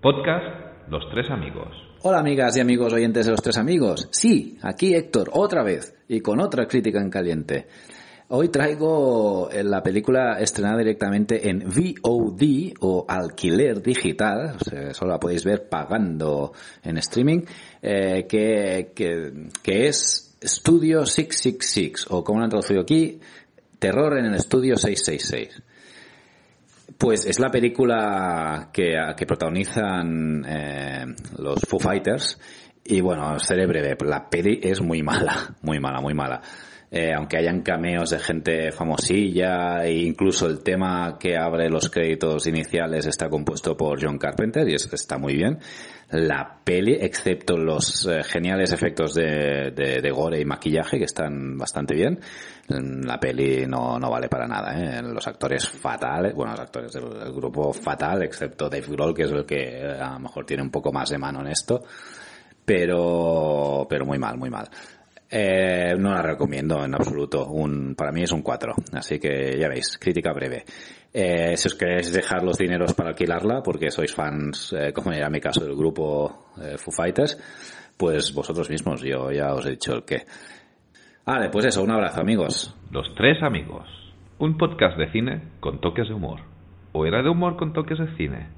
Podcast Los Tres Amigos. Hola amigas y amigos oyentes de Los Tres Amigos. Sí, aquí Héctor, otra vez, y con otra crítica en caliente. Hoy traigo eh, la película estrenada directamente en VOD o alquiler digital, solo la podéis ver pagando en streaming, eh, que, que, que es Studio 666, o como lo han traducido aquí, Terror en el Estudio 666. Pues es la película que, que protagonizan eh, los Foo Fighters y bueno, seré breve, la peli es muy mala, muy mala, muy mala. Eh, aunque hayan cameos de gente famosilla e incluso el tema que abre los créditos iniciales está compuesto por John Carpenter y es, está muy bien. La peli, excepto los eh, geniales efectos de, de, de, gore y maquillaje que están bastante bien, la peli no, no vale para nada. ¿eh? Los actores fatales, bueno, los actores del, del grupo fatal, excepto Dave Grohl, que es el que a lo mejor tiene un poco más de mano en esto, pero, pero muy mal, muy mal. Eh, no la recomiendo en absoluto. Un, para mí es un 4. Así que ya veis, crítica breve. Eh, si os queréis dejar los dineros para alquilarla, porque sois fans, eh, como era mi caso, del grupo eh, Foo Fighters, pues vosotros mismos, yo ya os he dicho el qué. Vale, pues eso, un abrazo amigos. Los Tres Amigos. Un podcast de cine con toques de humor. ¿O era de humor con toques de cine?